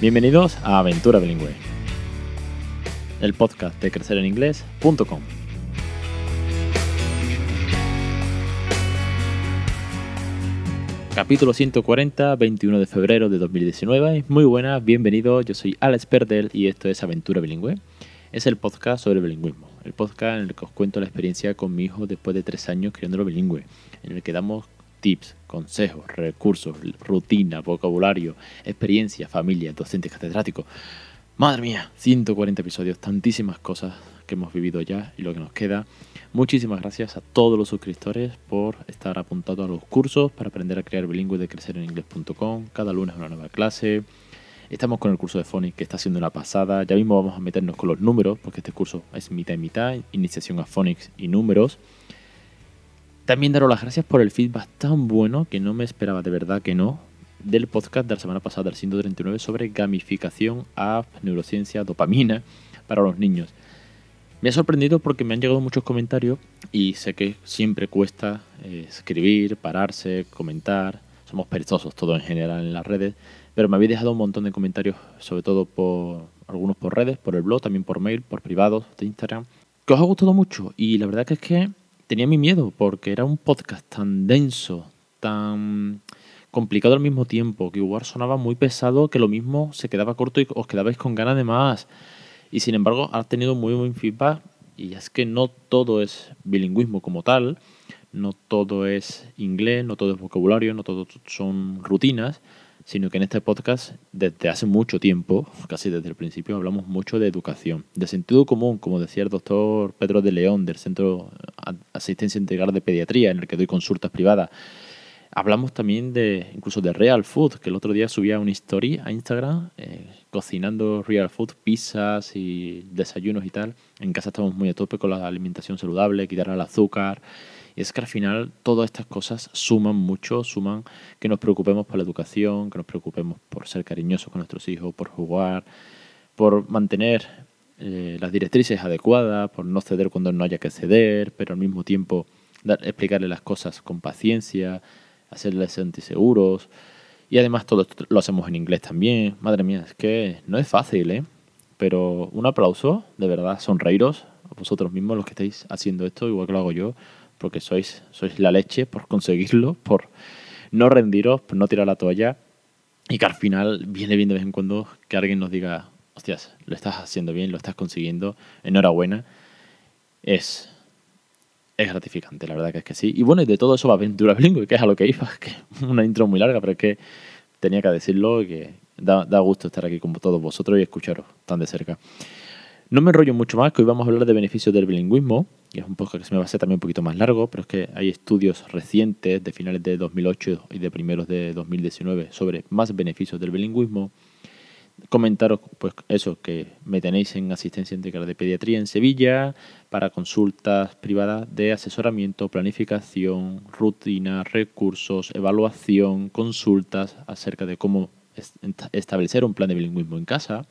Bienvenidos a Aventura Bilingüe, el podcast de crecereninglés.com. Capítulo 140, 21 de febrero de 2019. Muy buenas, bienvenidos. Yo soy Alex Perdel y esto es Aventura Bilingüe. Es el podcast sobre bilingüismo. El podcast en el que os cuento la experiencia con mi hijo después de tres años criándolo bilingüe. En el que damos tips, consejos, recursos, rutina, vocabulario, experiencia, familia, docentes catedráticos. Madre mía, 140 episodios, tantísimas cosas que hemos vivido ya y lo que nos queda. Muchísimas gracias a todos los suscriptores por estar apuntados a los cursos para aprender a crear bilingüe de crecereninglés.com. Cada lunes una nueva clase. Estamos con el curso de Phonics que está siendo una pasada. Ya mismo vamos a meternos con los números, porque este curso es mitad y mitad, iniciación a Phonics y números. También daros las gracias por el feedback tan bueno que no me esperaba de verdad que no del podcast de la semana pasada, del 139, sobre gamificación, app, neurociencia, dopamina para los niños. Me ha sorprendido porque me han llegado muchos comentarios y sé que siempre cuesta eh, escribir, pararse, comentar. Somos perezosos todos en general en las redes, pero me habéis dejado un montón de comentarios, sobre todo por algunos por redes, por el blog, también por mail, por privados de Instagram, que os ha gustado mucho y la verdad que es que tenía mi miedo porque era un podcast tan denso, tan complicado al mismo tiempo, que igual sonaba muy pesado, que lo mismo se quedaba corto y os quedabais con ganas de más. Y sin embargo, ha tenido muy buen feedback y es que no todo es bilingüismo como tal, no todo es inglés, no todo es vocabulario, no todo son rutinas, sino que en este podcast desde hace mucho tiempo, casi desde el principio, hablamos mucho de educación, de sentido común, como decía el doctor Pedro de León del Centro Asistencia Integral de Pediatría, en el que doy consultas privadas. Hablamos también de incluso de real food, que el otro día subía una story a Instagram eh, cocinando real food, pizzas y desayunos y tal. En casa estamos muy a tope con la alimentación saludable, quitar el azúcar. Y es que al final todas estas cosas suman mucho, suman que nos preocupemos por la educación, que nos preocupemos por ser cariñosos con nuestros hijos, por jugar, por mantener eh, las directrices adecuadas, por no ceder cuando no haya que ceder, pero al mismo tiempo dar, explicarle las cosas con paciencia, hacerles sentir seguros. Y además todo esto lo hacemos en inglés también. Madre mía, es que no es fácil, ¿eh? Pero un aplauso, de verdad, sonreiros a vosotros mismos los que estáis haciendo esto, igual que lo hago yo porque sois, sois la leche por conseguirlo, por no rendiros, por no tirar la toalla y que al final viene bien de vez en cuando que alguien nos diga, hostias, lo estás haciendo bien, lo estás consiguiendo, enhorabuena. Es, es gratificante, la verdad que es que sí. Y bueno, y de todo eso va Aventura Bilingüe, que es a lo que iba, que es una intro muy larga, pero es que tenía que decirlo y que da, da gusto estar aquí con todos vosotros y escucharos tan de cerca. No me enrollo mucho más, que hoy vamos a hablar de beneficios del bilingüismo, y es un poco que se me va a hacer también un poquito más largo, pero es que hay estudios recientes de finales de 2008 y de primeros de 2019 sobre más beneficios del bilingüismo. Comentaros, pues eso, que me tenéis en asistencia integral de pediatría en Sevilla para consultas privadas de asesoramiento, planificación, rutina, recursos, evaluación, consultas acerca de cómo establecer un plan de bilingüismo en casa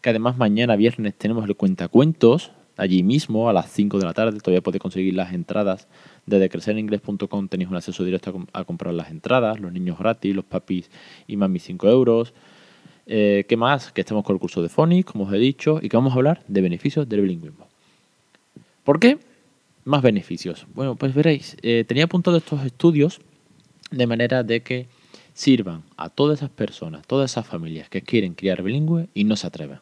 que además mañana viernes tenemos el cuentacuentos, allí mismo a las 5 de la tarde, todavía podéis conseguir las entradas desde crecereningles.com tenéis un acceso directo a, comprar las entradas, los niños gratis, los papis y mami 5 euros. Eh, ¿Qué más? Que estamos con el curso de Phonics, como os he dicho, y que vamos a hablar de beneficios del bilingüismo. ¿Por qué? Más beneficios. Bueno, pues veréis, eh, tenía apuntado estos estudios de manera de que sirvan a todas esas personas, todas esas familias que quieren criar bilingüe y no se atreven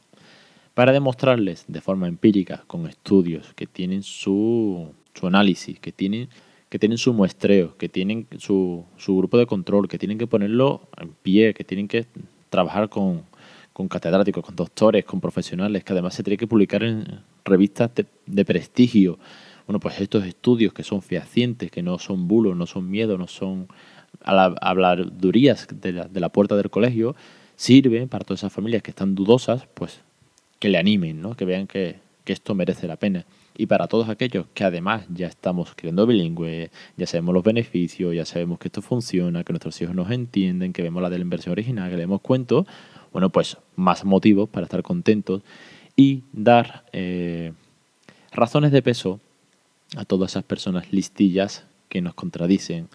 para demostrarles de forma empírica, con estudios que tienen su, su análisis, que tienen, que tienen su muestreo, que tienen su, su, grupo de control, que tienen que ponerlo en pie, que tienen que trabajar con, con catedráticos, con doctores, con profesionales, que además se tiene que publicar en revistas de, prestigio. Bueno, pues estos estudios que son fehacientes, que no son bulos, no son miedo, no son habladurías de la, de la puerta del colegio, sirven para todas esas familias que están dudosas, pues que le animen, ¿no? que vean que, esto merece la pena. Y para todos aquellos que además ya estamos creando bilingüe, ya sabemos los beneficios, ya sabemos que esto funciona, que nuestros hijos nos entienden, que vemos la de la inversión original, que leemos cuentos, bueno, pues más motivos para estar contentos y dar eh, razones de peso a todas esas personas listillas que nos contradicen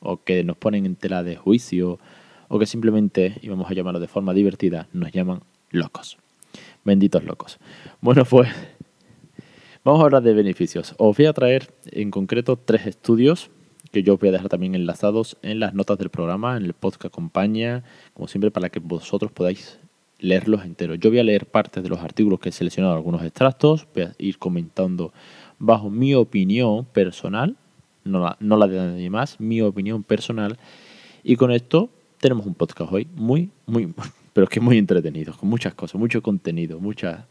o que nos ponen en tela de juicio o que simplemente, y vamos a llamarlo de forma divertida, nos llaman locos. Benditos locos. Bueno, pues vamos a hablar de beneficios. Os voy a traer en concreto tres estudios que yo os voy a dejar también enlazados en las notas del programa, en el podcast que acompaña, como siempre, para que vosotros podáis leerlos enteros. Yo voy a leer partes de los artículos que he seleccionado, algunos extractos, voy a ir comentando bajo mi opinión personal, no la, no la de nadie más, mi opinión personal. Y con esto tenemos un podcast hoy muy, muy, pero que muy entretenido, con muchas cosas, mucho contenido, muchas,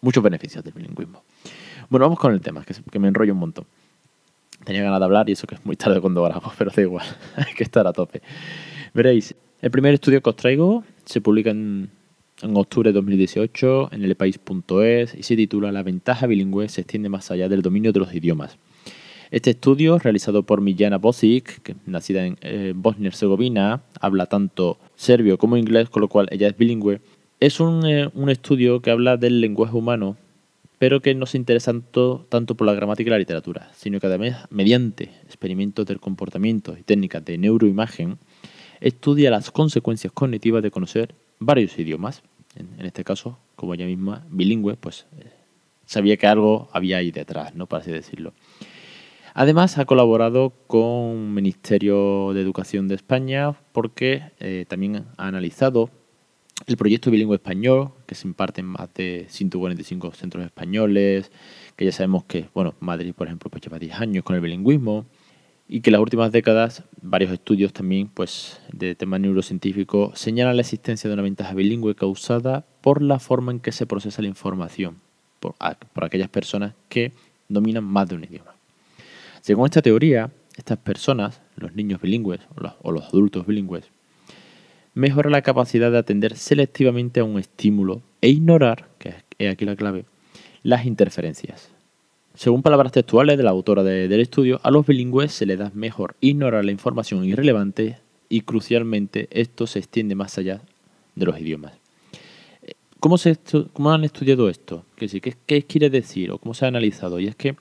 muchos beneficios del bilingüismo. Bueno, vamos con el tema, que, que me enrollo un montón. Tenía ganas de hablar y eso que es muy tarde cuando grabo, pero da igual, hay que estar a tope. Veréis, el primer estudio que os traigo se publica en en octubre de 2018 en el país.es y se titula La ventaja bilingüe se extiende más allá del dominio de los idiomas. Este estudio, realizado por Miljana Bosic, que nacida en eh, Bosnia y Herzegovina, habla tanto serbio como inglés, con lo cual ella es bilingüe, es un, eh, un estudio que habla del lenguaje humano, pero que no se interesa tanto, tanto por la gramática y la literatura, sino que además, mediante experimentos del comportamiento y técnicas de neuroimagen, estudia las consecuencias cognitivas de conocer varios idiomas. En, este caso, como ella misma, bilingüe, pues eh, sabía que algo había ahí detrás, ¿no? Para así decirlo. Además, ha colaborado con el Ministerio de Educación de España porque eh, también ha analizado el proyecto bilingüe español, que se imparte en más de 145 centros españoles, que ya sabemos que, bueno, Madrid, por ejemplo, pues lleva 10 años con el bilingüismo y que en las últimas décadas varios estudios también pues, de tema neurocientífico señalan la existencia de una ventaja bilingüe causada por la forma en que se procesa la información por, aquellas personas que dominan más de un idioma. Según esta teoría, estas personas, los niños bilingües o los adultos bilingües, mejoran la capacidad de atender selectivamente a un estímulo e ignorar, que es aquí la clave, las interferencias. Según palabras textuales de la autora del estudio, a los bilingües se les da mejor ignorar la información irrelevante y crucialmente esto se extiende más allá de los idiomas. ¿Cómo, se cómo han estudiado esto? ¿Qué, ¿Qué, quiere decir o cómo se ha analizado? Y es que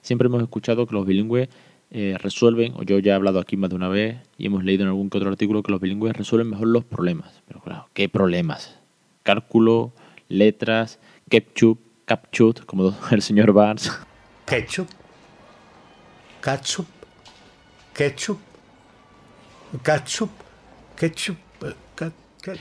siempre hemos escuchado que los bilingües eh, resuelven, o yo ya he hablado aquí más de una vez y hemos leído en algún que otro artículo que los bilingües resuelven mejor los problemas. Pero claro, ¿qué problemas? Cálculo, letras, ketchup, capchut, como el señor Barnes ketchup, ketchup, ketchup, ketchup, ketchup.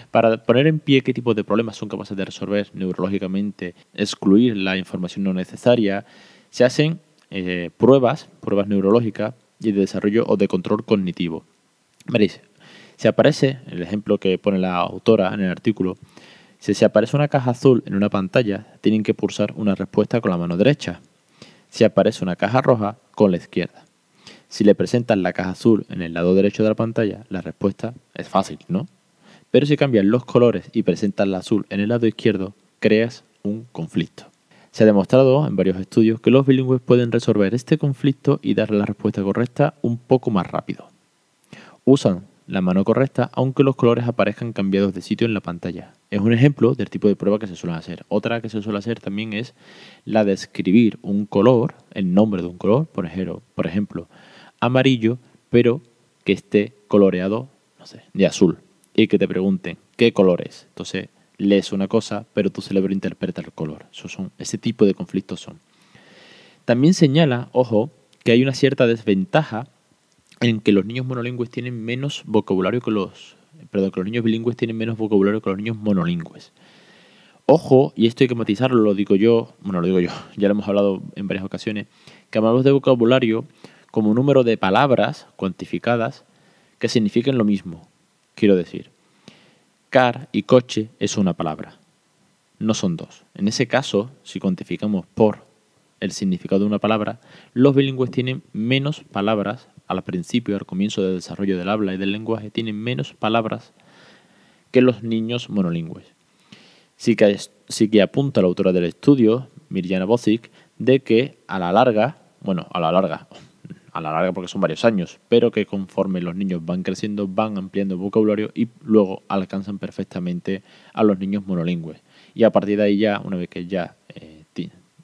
Para poner en pie qué tipo de problemas son capaces de resolver neurológicamente, excluir la información no necesaria, se hacen eh, pruebas, pruebas neurológicas y de desarrollo o de control cognitivo. Veréis, si aparece, el ejemplo que pone la autora en el artículo, si se aparece una caja azul en una pantalla, tienen que pulsar una respuesta con la mano derecha si aparece una caja roja con la izquierda. Si le presentan la caja azul en el lado derecho de la pantalla, la respuesta es fácil, ¿no? Pero si cambian los colores y presentan la azul en el lado izquierdo, creas un conflicto. Se ha demostrado en varios estudios que los bilingües pueden resolver este conflicto y dar la respuesta correcta un poco más rápido. Usan la mano correcta aunque los colores aparezcan cambiados de sitio en la pantalla. Es un ejemplo del tipo de prueba que se suele hacer. Otra que se suele hacer también es la de escribir un color, el nombre de un color, por ejemplo, por ejemplo amarillo, pero que esté coloreado, no sé, de azul. Y que te pregunten qué color es. Entonces lees una cosa, pero tu cerebro interpreta el color. Eso son, ese tipo de conflictos son. También señala, ojo, que hay una cierta desventaja en que los niños monolingües tienen menos vocabulario que los. Perdón, que los niños bilingües tienen menos vocabulario que los niños monolingües. Ojo, y esto hay que matizarlo, lo digo yo, bueno, lo digo yo, ya lo hemos hablado en varias ocasiones, que hablamos de vocabulario como un número de palabras cuantificadas que signifiquen lo mismo. Quiero decir, car y coche es una palabra, no son dos. En ese caso, si cuantificamos por el significado de una palabra, los bilingües tienen menos palabras al principio, al comienzo del desarrollo del habla y del lenguaje, tienen menos palabras que los niños monolingües. Sí que, apunta la autora del estudio, Mirjana Bosic, de que a la larga, bueno, a la larga, a la larga porque son varios años, pero que conforme los niños van creciendo, van ampliando vocabulario y luego alcanzan perfectamente a los niños monolingües. Y a partir de ahí ya, una vez que ya eh,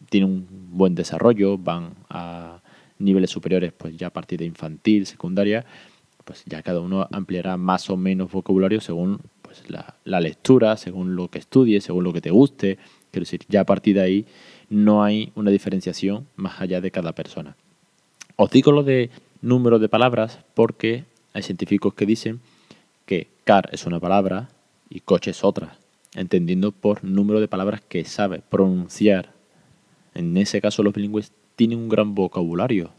tienen un buen desarrollo, van a niveles superiores, pues ya a partir de infantil, secundaria, pues ya cada uno ampliará más o menos vocabulario según pues, la, la lectura, según lo que estudies, según lo que te guste. Quiero decir, ya a partir de ahí no hay una diferenciación más allá de cada persona. Os digo lo de número de palabras porque hay científicos que dicen que car es una palabra y coche es otra, entendiendo por número de palabras que sabe pronunciar. En ese caso los bilingües tienen un gran vocabulario,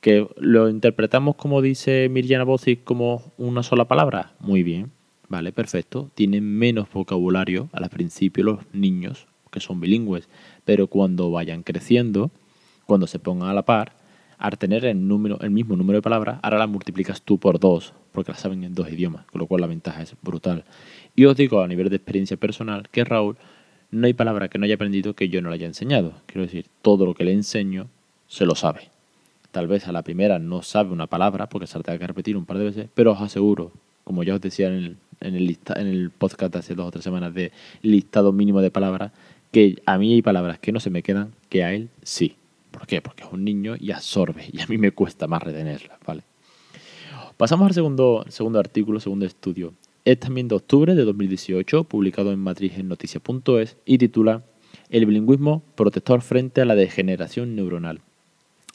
que lo interpretamos como dice Mirjana Bozic como una sola palabra. Muy bien, vale, perfecto. Tienen menos vocabulario al principio los niños que son bilingües, pero cuando vayan creciendo, cuando se pongan a la par, al tener el, número, el mismo número de palabras, ahora las multiplicas tú por dos, porque las saben en dos idiomas, con lo cual la ventaja es brutal. Y os digo a nivel de experiencia personal que Raúl no hay palabra que no haya aprendido que yo no le haya enseñado. Quiero decir, todo lo que le enseño se lo sabe. Tal vez a la primera no sabe una palabra porque se la tenga que repetir un par de veces, pero os aseguro, como ya os decía en el, en el, en el podcast hace dos o tres semanas de listado mínimo de palabras, que a mí hay palabras que no se me quedan, que a él sí. ¿Por qué? Porque es un niño y absorbe y a mí me cuesta más retenerlas, ¿vale? Pasamos al segundo, segundo artículo, segundo estudio. Es también de octubre de 2018, publicado en matrizenoticias.es y titula El bilingüismo protector frente a la degeneración neuronal.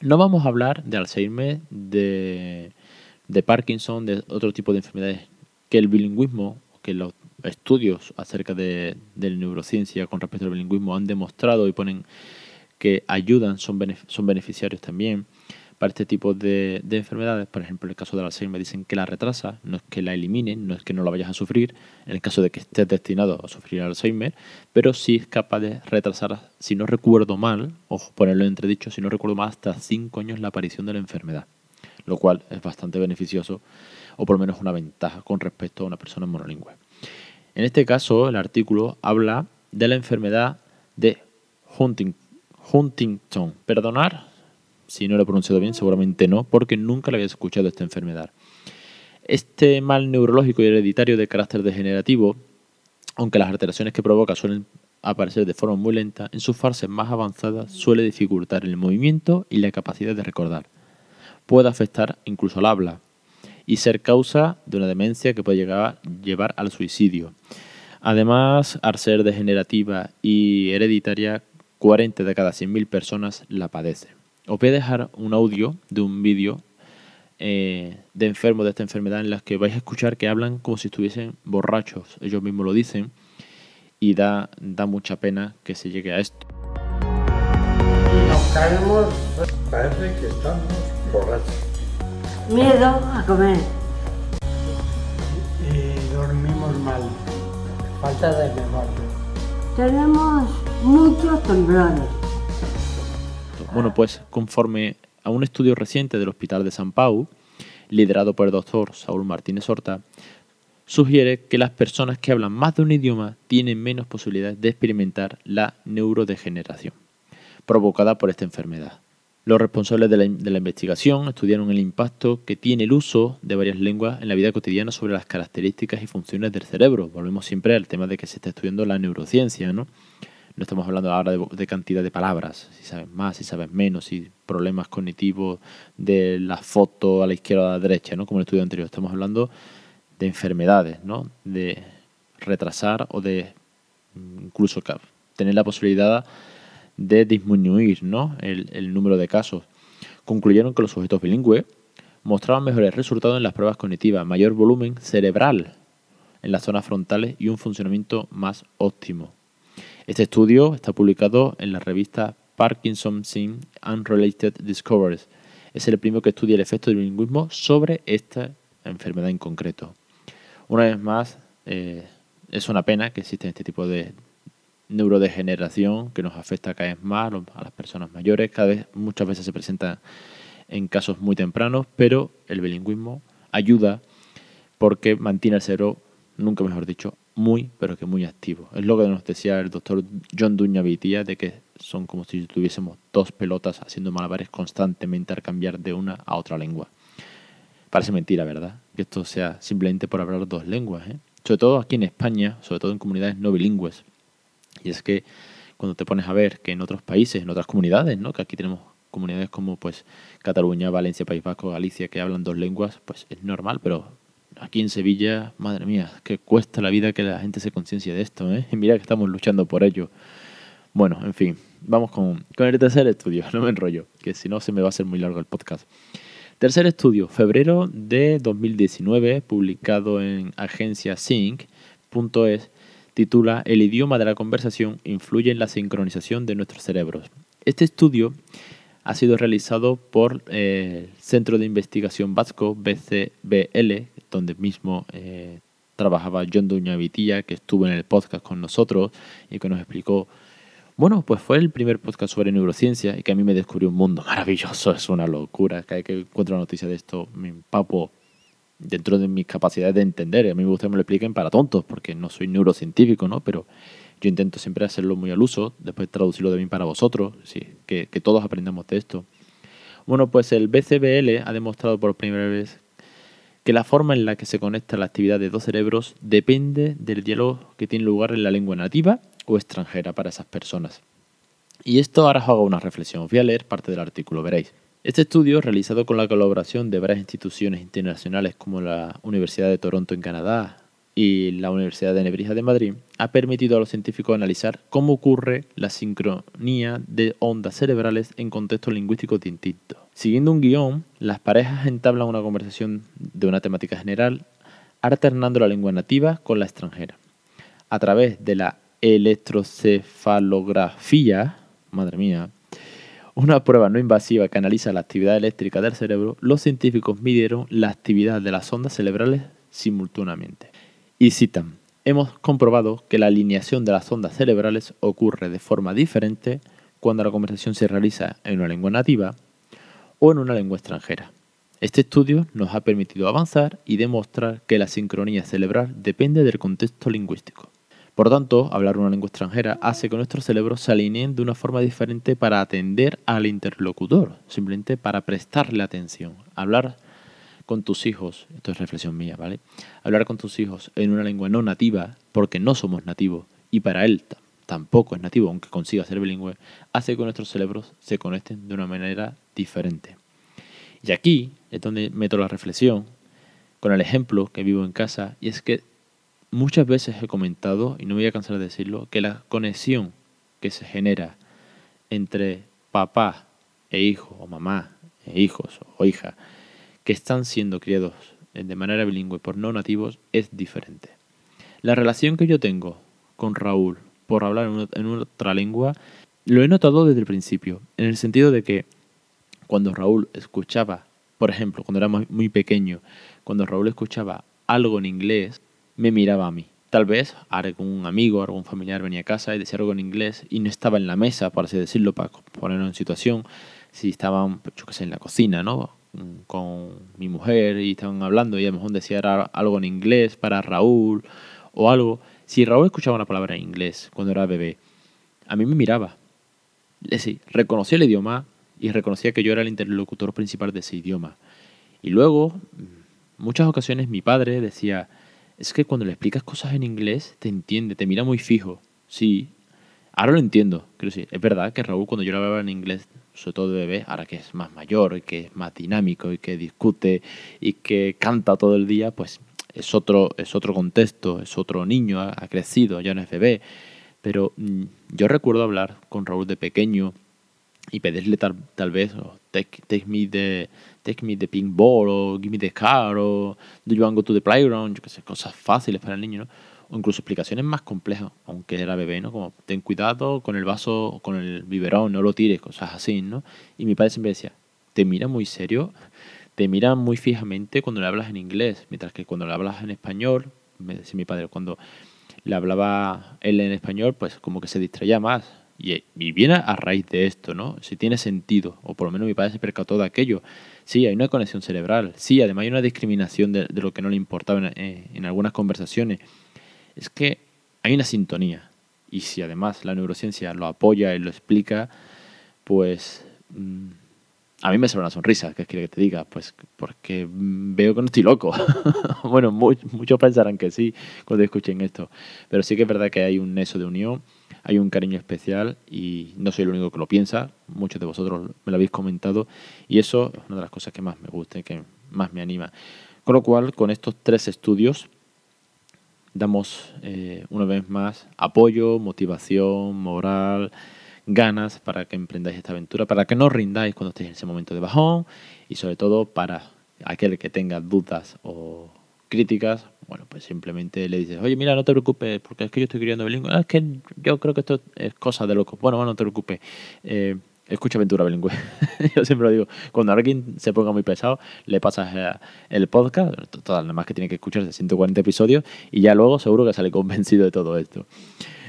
No vamos a hablar de Alzheimer, de, de Parkinson, de otro tipo de enfermedades que el bilingüismo, que los estudios acerca de, de neurociencia con respecto al bilingüismo han demostrado y ponen que ayudan, son, son beneficiarios también para este tipo de, de, enfermedades. Por ejemplo, en el caso del Alzheimer dicen que la retrasa, no es que la eliminen, no es que no la vayas a sufrir, en el caso de que estés destinado a sufrir Alzheimer, pero sí es capaz de retrasar, si no recuerdo mal, ojo, ponerlo en entredicho, si no recuerdo mal, hasta 5 años la aparición de la enfermedad, lo cual es bastante beneficioso o por lo menos una ventaja con respecto a una persona monolingüe. En este caso, el artículo habla de la enfermedad de Huntington Huntington. Perdonar si no lo he pronunciado bien, seguramente no, porque nunca le había escuchado esta enfermedad. Este mal neurológico y hereditario de carácter degenerativo, aunque las alteraciones que provoca suelen aparecer de forma muy lenta, en sus fases más avanzadas suele dificultar el movimiento y la capacidad de recordar. Puede afectar incluso al habla y ser causa de una demencia que puede llegar llevar al suicidio. Además, al ser degenerativa y hereditaria, 40 de cada 100.000 personas la padecen. Os voy a dejar un audio de un vídeo eh, de enfermos de esta enfermedad en las que vais a escuchar que hablan como si estuviesen borrachos. Ellos mismos lo dicen y da, da mucha pena que se llegue a esto. Nos caemos, parece que estamos borrachos. Miedo a comer. Y dormimos mal. Falta de memoria. Tenemos muchos temblores. Bueno, pues conforme a un estudio reciente del Hospital de San Pau, liderado por el doctor Saúl Martínez Horta, sugiere que las personas que hablan más de un idioma tienen menos posibilidades de experimentar la neurodegeneración provocada por esta enfermedad. Los responsables de la, de la, investigación estudiaron el impacto que tiene el uso de varias lenguas en la vida cotidiana sobre las características y funciones del cerebro. Volvemos siempre al tema de que se está estudiando la neurociencia, ¿no? No estamos hablando ahora de, cantidad de palabras, si sabes más, si sabes menos, si problemas cognitivos de la foto a la izquierda o a la derecha, ¿no? como el estudio anterior. Estamos hablando de enfermedades, ¿no? de retrasar o de incluso tener la posibilidad de disminuir ¿no? el número de casos. Concluyeron que los sujetos bilingües mostraban mejores resultados en las pruebas cognitivas, mayor volumen cerebral en las zonas frontales y un funcionamiento más óptimo. Este estudio está publicado en la revista Parkinson Sin Unrelated Discoveries. Es el primero que estudia el efecto del bilingüismo sobre esta enfermedad en concreto. Una vez más, eh, es una pena que exista este tipo de neurodegeneración que nos afecta cada vez más a las personas mayores. Cada vez, muchas veces se presenta en casos muy tempranos, pero el bilingüismo ayuda porque mantiene el cerebro, nunca mejor dicho, muy, pero que muy activo. Es lo que nos decía el doctor John Duña Vitía, de que son como si tuviésemos dos pelotas haciendo malabares constantemente al cambiar de una a otra lengua. Parece mentira, ¿verdad? Que esto sea simplemente por hablar dos lenguas, ¿eh? Sobre todo aquí en España, sobre todo en comunidades no bilingües. Y es que cuando te pones a ver que en otros países, en otras comunidades, ¿no? Que aquí tenemos comunidades como pues Cataluña, Valencia, País Vasco, Galicia, que hablan dos lenguas, pues es normal, pero aquí en Sevilla, madre mía, que cuesta la vida que la gente se conciencia de esto, ¿eh? Y mira que estamos luchando por ello. Bueno, en fin, vamos con, con el tercer estudio, no me enrollo, que si no se me va a hacer muy largo el podcast. Tercer estudio, febrero de 2019, publicado en agencia sync.es, titula El idioma de la conversación influye en la sincronización de nuestros cerebros. Este estudio ha sido realizado por eh, el Centro de Investigación Vasco, BCBL, donde mismo eh, trabajaba John Duña Vitilla, que estuvo en el podcast con nosotros y que nos explicó bueno, pues fue el primer podcast sobre neurociencia y que a mí me descubrió un mundo maravilloso. Es una locura. Cada vez que encuentro una noticia de esto me empapo dentro de mis capacidades de entender. A mí me gusta que me lo expliquen para tontos, porque no soy neurocientífico, ¿no? Pero yo intento siempre hacerlo muy al uso, después traducirlo de mí para vosotros, sí, que, que todos aprendamos de esto. Bueno, pues el BCBL ha demostrado por primera vez que la forma en la que se conecta la actividad de dos cerebros depende del diálogo que tiene lugar en la lengua nativa o extranjera para esas personas. Y esto ahora os hago una reflexión. Voy a leer parte del artículo, veréis. Este estudio, realizado con la colaboración de varias instituciones internacionales como la Universidad de Toronto en Canadá y la Universidad de Nebrija de Madrid, ha permitido a los científicos analizar cómo ocurre la sincronía de ondas cerebrales en contextos lingüísticos distintos. Siguiendo un guion, las parejas entablan una conversación de una temática general, alternando la lengua nativa con la extranjera. A través de la electrocefalografía, madre mía, una prueba no invasiva que analiza la actividad eléctrica del cerebro, los científicos midieron la actividad de las ondas cerebrales simultáneamente. Y citan, hemos comprobado que la alineación de las ondas cerebrales ocurre de forma diferente cuando la conversación se realiza en una lengua nativa o en una lengua extranjera. Este estudio nos ha permitido avanzar y demostrar que la sincronía cerebral depende del contexto lingüístico. Por tanto, hablar una lengua extranjera hace que nuestros cerebros se alineen de una forma diferente para atender al interlocutor, simplemente para prestarle atención. Hablar con tus hijos, esto es reflexión mía, ¿vale? Hablar con tus hijos en una lengua no nativa, porque no somos nativos, y para él tampoco es nativo, aunque consiga ser bilingüe, hace que nuestros cerebros se conecten de una manera diferente. Y aquí es donde meto la reflexión con el ejemplo que vivo en casa, y es que muchas veces he comentado, y no me voy a cansar de decirlo, que la conexión que se genera entre papá e hijo, o mamá e hijos, o hija, que están siendo criados de manera bilingüe por no nativos, es diferente. La relación que yo tengo con Raúl por hablar en, otra lengua, lo he notado desde el principio, en el sentido de que cuando Raúl escuchaba, por ejemplo, cuando era muy pequeño, cuando Raúl escuchaba algo en inglés, me miraba a mí. Tal vez algún amigo, algún familiar venía a casa y decía algo en inglés y no estaba en la mesa, por así decirlo, para ponerlo en situación. Si estaban, yo qué sé, en la cocina, ¿no? Con mi mujer y estaban hablando y a lo mejor decía algo en inglés para Raúl o algo. Si Raúl escuchaba una palabra en inglés cuando era bebé, a mí me miraba. Es decir, reconocía el idioma y reconocía que yo era el interlocutor principal de ese idioma. Y luego, muchas ocasiones mi padre decía, es que cuando le explicas cosas en inglés, te entiende, te mira muy fijo. Sí, ahora lo entiendo. Quiero decir, es verdad que Raúl cuando yo lo hablaba en inglés, sobre todo de bebé, ahora que es más mayor y que es más dinámico y que discute y que canta todo el día, pues es otro, es otro contexto, es otro niño, ha, crecido, ya no es bebé. Pero mm, yo recuerdo hablar con Raúl de pequeño y pedirle tal, tal vez, take, take, me the, take me the pink ball, o give me the car, o do you want to go to the playground, yo qué sé, cosas fáciles para el niño, ¿no? O incluso explicaciones más complejas, aunque era bebé, ¿no? Como, ten cuidado con el vaso, con el biberón, no lo tires, cosas así, ¿no? Y mi padre siempre decía, te mira muy serio, te mira muy fijamente cuando le hablas en inglés, mientras que cuando le hablas en español, me decía mi padre, cuando le hablaba él en español, pues como que se distraía más, y, viene a raíz de esto, ¿no? Si tiene sentido, o por lo menos mi padre se percató de aquello. Sí, hay una conexión cerebral. Sí, además hay una discriminación de, lo que no le importaba en, eh, en, algunas conversaciones. Es que hay una sintonía. Y si además la neurociencia lo apoya y lo explica, pues mm, a mí me sale una sonrisa, ¿qué quiere que te diga? Pues porque veo que no estoy loco. bueno, muchos pensarán que sí cuando escuchen esto, pero sí que es verdad que hay un neso de unión, hay un cariño especial y no soy el único que lo piensa, muchos de vosotros me lo habéis comentado y eso es una de las cosas que más me gusta y que más me anima. Con lo cual, con estos tres estudios, damos eh, una vez más apoyo, motivación, moral, ganas para que emprendáis esta aventura, para que no rindáis cuando estéis en ese momento de bajón y sobre todo para aquel que tenga dudas o críticas, bueno, pues simplemente le dices, oye, mira, no te preocupes, porque es que yo estoy criando bilingüe. Ah, es que yo creo que esto es cosa de locos. Bueno, no te preocupes. Eh, escucha aventura bilingüe. yo siempre lo digo, cuando alguien se ponga muy pesado, le pasas eh, el podcast, total, nada más que tiene que escucharse 140 episodios y ya luego seguro que sale convencido de todo esto.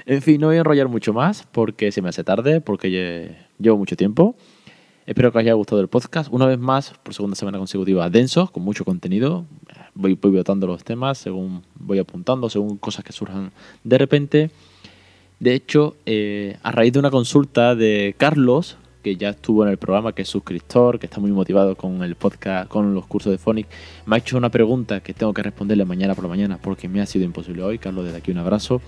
En fin, no voy a enrollar mucho más porque se me hace tarde, porque llevo mucho tiempo. Espero que os haya gustado el podcast. Una vez más, por segunda semana consecutiva, denso, con mucho contenido. Voy, voy votando los temas según voy apuntando, según cosas que surjan de repente. De hecho, eh, a raíz de una consulta de Carlos, que ya estuvo en el programa, que es suscriptor, que está muy motivado con el podcast, con los cursos de Phonics, me ha hecho una pregunta que tengo que responderle mañana por la mañana porque me ha sido imposible hoy. Carlos, desde aquí un abrazo.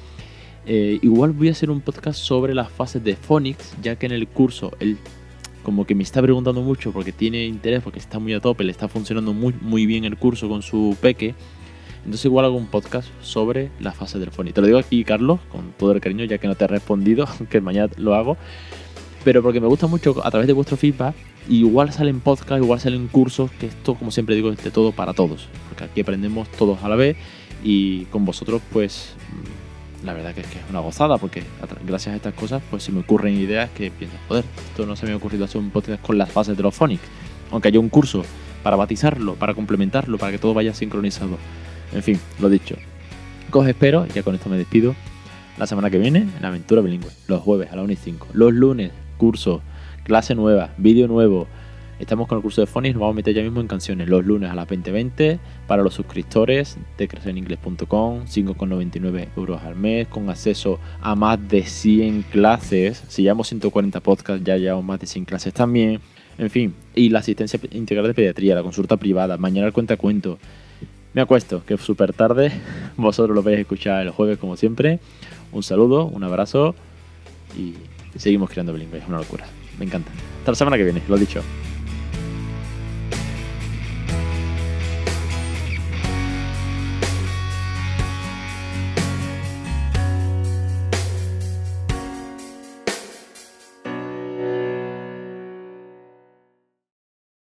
Eh, igual voy a hacer un podcast sobre las fases de Phonics, ya que en el curso él como que me está preguntando mucho porque tiene interés, porque está muy a tope, le está funcionando muy, muy bien el curso con su peque. Entonces igual hago un podcast sobre las fases del Phonics. Te lo digo aquí, Carlos, con todo el cariño, ya que no te he respondido, aunque mañana lo hago. Pero porque me gusta mucho a través de vuestro feedback, igual salen podcasts, igual salen cursos, que esto, como siempre digo, es de todo para todos. Porque aquí aprendemos todos a la vez y con vosotros pues la verdad que es que es una gozada porque gracias a estas cosas pues se me ocurren ideas que pienso, joder, esto no se me ha ocurrido hacer un podcast con las fases de los phonics, aunque haya un curso para batizarlo, para complementarlo, para que todo vaya sincronizado. En fin, lo dicho. Os espero, ya con esto me despido, la semana que viene en Aventura Bilingüe, los jueves a las 1 y 5, los lunes, curso, clase nueva, vídeo nuevo, Estamos con el curso de Phonics, nos vamos a meter ya mismo en canciones los lunes a las 20.20 para los suscriptores de crecereningles.com, 5,99 euros al mes, con acceso a más de 100 clases. Si llevamos 140 podcasts, ya llevamos más de 100 clases también. En fin, y la asistencia integral de pediatría, la consulta privada, mañana el cuenta cuento. Me acuesto, que es súper tarde. Vosotros lo vais a escuchar el jueves como siempre. Un saludo, un abrazo y seguimos creando bilingüe. Es una locura. Me encanta. Hasta la semana que viene, lo dicho.